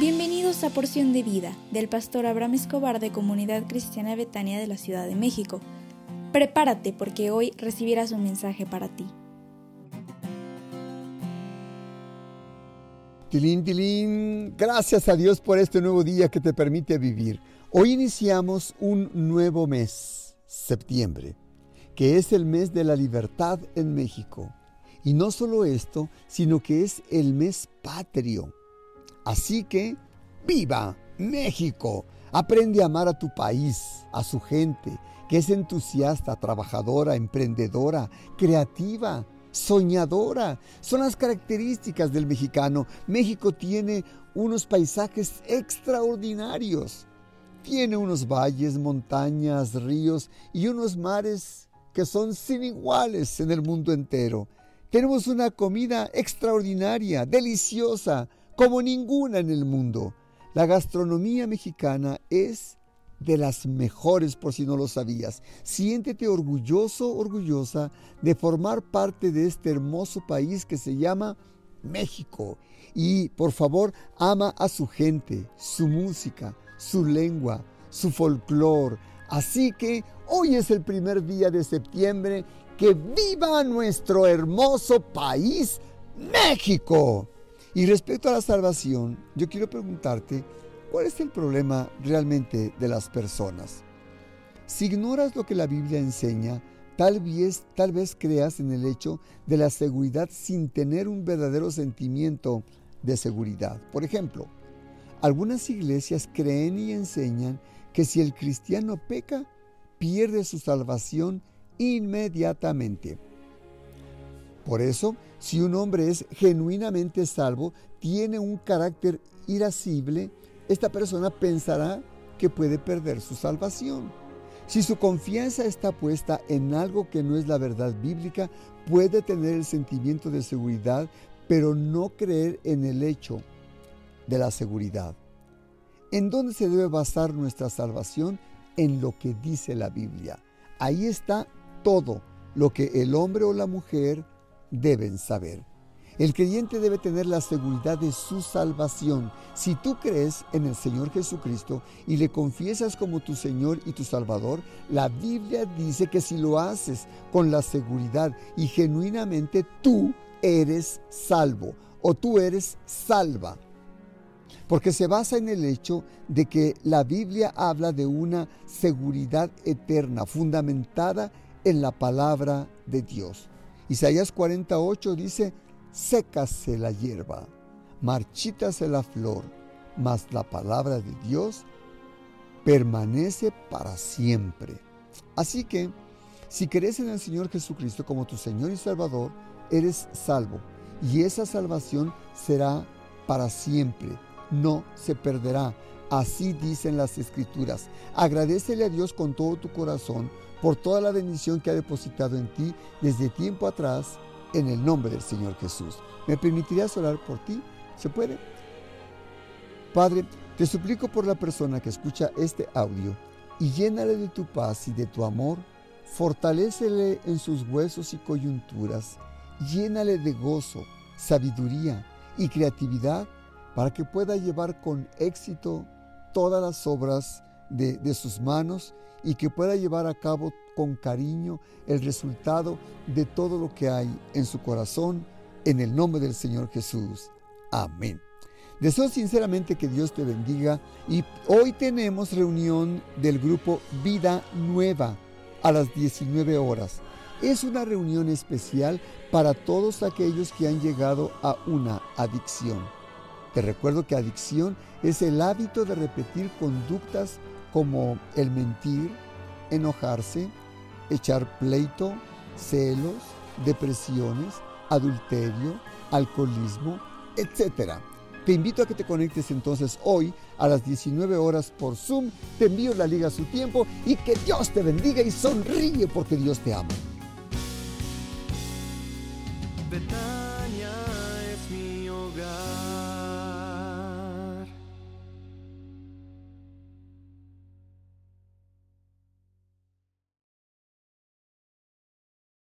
Bienvenidos a Porción de Vida del pastor Abraham Escobar de Comunidad Cristiana Betania de la Ciudad de México. Prepárate porque hoy recibirás un mensaje para ti. Tilín, tilín, gracias a Dios por este nuevo día que te permite vivir. Hoy iniciamos un nuevo mes, septiembre, que es el mes de la libertad en México. Y no solo esto, sino que es el mes patrio. Así que, viva México. Aprende a amar a tu país, a su gente, que es entusiasta, trabajadora, emprendedora, creativa, soñadora. Son las características del mexicano. México tiene unos paisajes extraordinarios. Tiene unos valles, montañas, ríos y unos mares que son sin iguales en el mundo entero. Tenemos una comida extraordinaria, deliciosa, como ninguna en el mundo. La gastronomía mexicana es de las mejores por si no lo sabías. Siéntete orgulloso, orgullosa de formar parte de este hermoso país que se llama México. Y por favor, ama a su gente, su música, su lengua, su folclor. Así que hoy es el primer día de septiembre que viva nuestro hermoso país, México. Y respecto a la salvación, yo quiero preguntarte, ¿cuál es el problema realmente de las personas? Si ignoras lo que la Biblia enseña, tal vez, tal vez creas en el hecho de la seguridad sin tener un verdadero sentimiento de seguridad. Por ejemplo, algunas iglesias creen y enseñan que si el cristiano peca, pierde su salvación inmediatamente. Por eso, si un hombre es genuinamente salvo, tiene un carácter irascible, esta persona pensará que puede perder su salvación. Si su confianza está puesta en algo que no es la verdad bíblica, puede tener el sentimiento de seguridad, pero no creer en el hecho de la seguridad. ¿En dónde se debe basar nuestra salvación? En lo que dice la Biblia. Ahí está todo lo que el hombre o la mujer deben saber. El creyente debe tener la seguridad de su salvación. Si tú crees en el Señor Jesucristo y le confiesas como tu Señor y tu Salvador, la Biblia dice que si lo haces con la seguridad y genuinamente, tú eres salvo o tú eres salva. Porque se basa en el hecho de que la Biblia habla de una seguridad eterna fundamentada en la palabra de Dios. Isaías 48 dice, sécase la hierba, marchítase la flor, mas la palabra de Dios permanece para siempre. Así que, si crees en el Señor Jesucristo como tu Señor y Salvador, eres salvo. Y esa salvación será para siempre, no se perderá. Así dicen las escrituras. Agradecele a Dios con todo tu corazón por toda la bendición que ha depositado en ti desde tiempo atrás en el nombre del Señor Jesús. ¿Me permitirías orar por ti? ¿Se puede? Padre, te suplico por la persona que escucha este audio y llénale de tu paz y de tu amor, fortalécele en sus huesos y coyunturas, llénale de gozo, sabiduría y creatividad para que pueda llevar con éxito todas las obras de, de sus manos y que pueda llevar a cabo con cariño el resultado de todo lo que hay en su corazón, en el nombre del Señor Jesús. Amén. Deseo sinceramente que Dios te bendiga y hoy tenemos reunión del grupo Vida Nueva a las 19 horas. Es una reunión especial para todos aquellos que han llegado a una adicción. Te recuerdo que adicción es el hábito de repetir conductas como el mentir, enojarse, echar pleito, celos, depresiones, adulterio, alcoholismo, etc. Te invito a que te conectes entonces hoy a las 19 horas por Zoom. Te envío la liga a su tiempo y que Dios te bendiga y sonríe porque Dios te ama.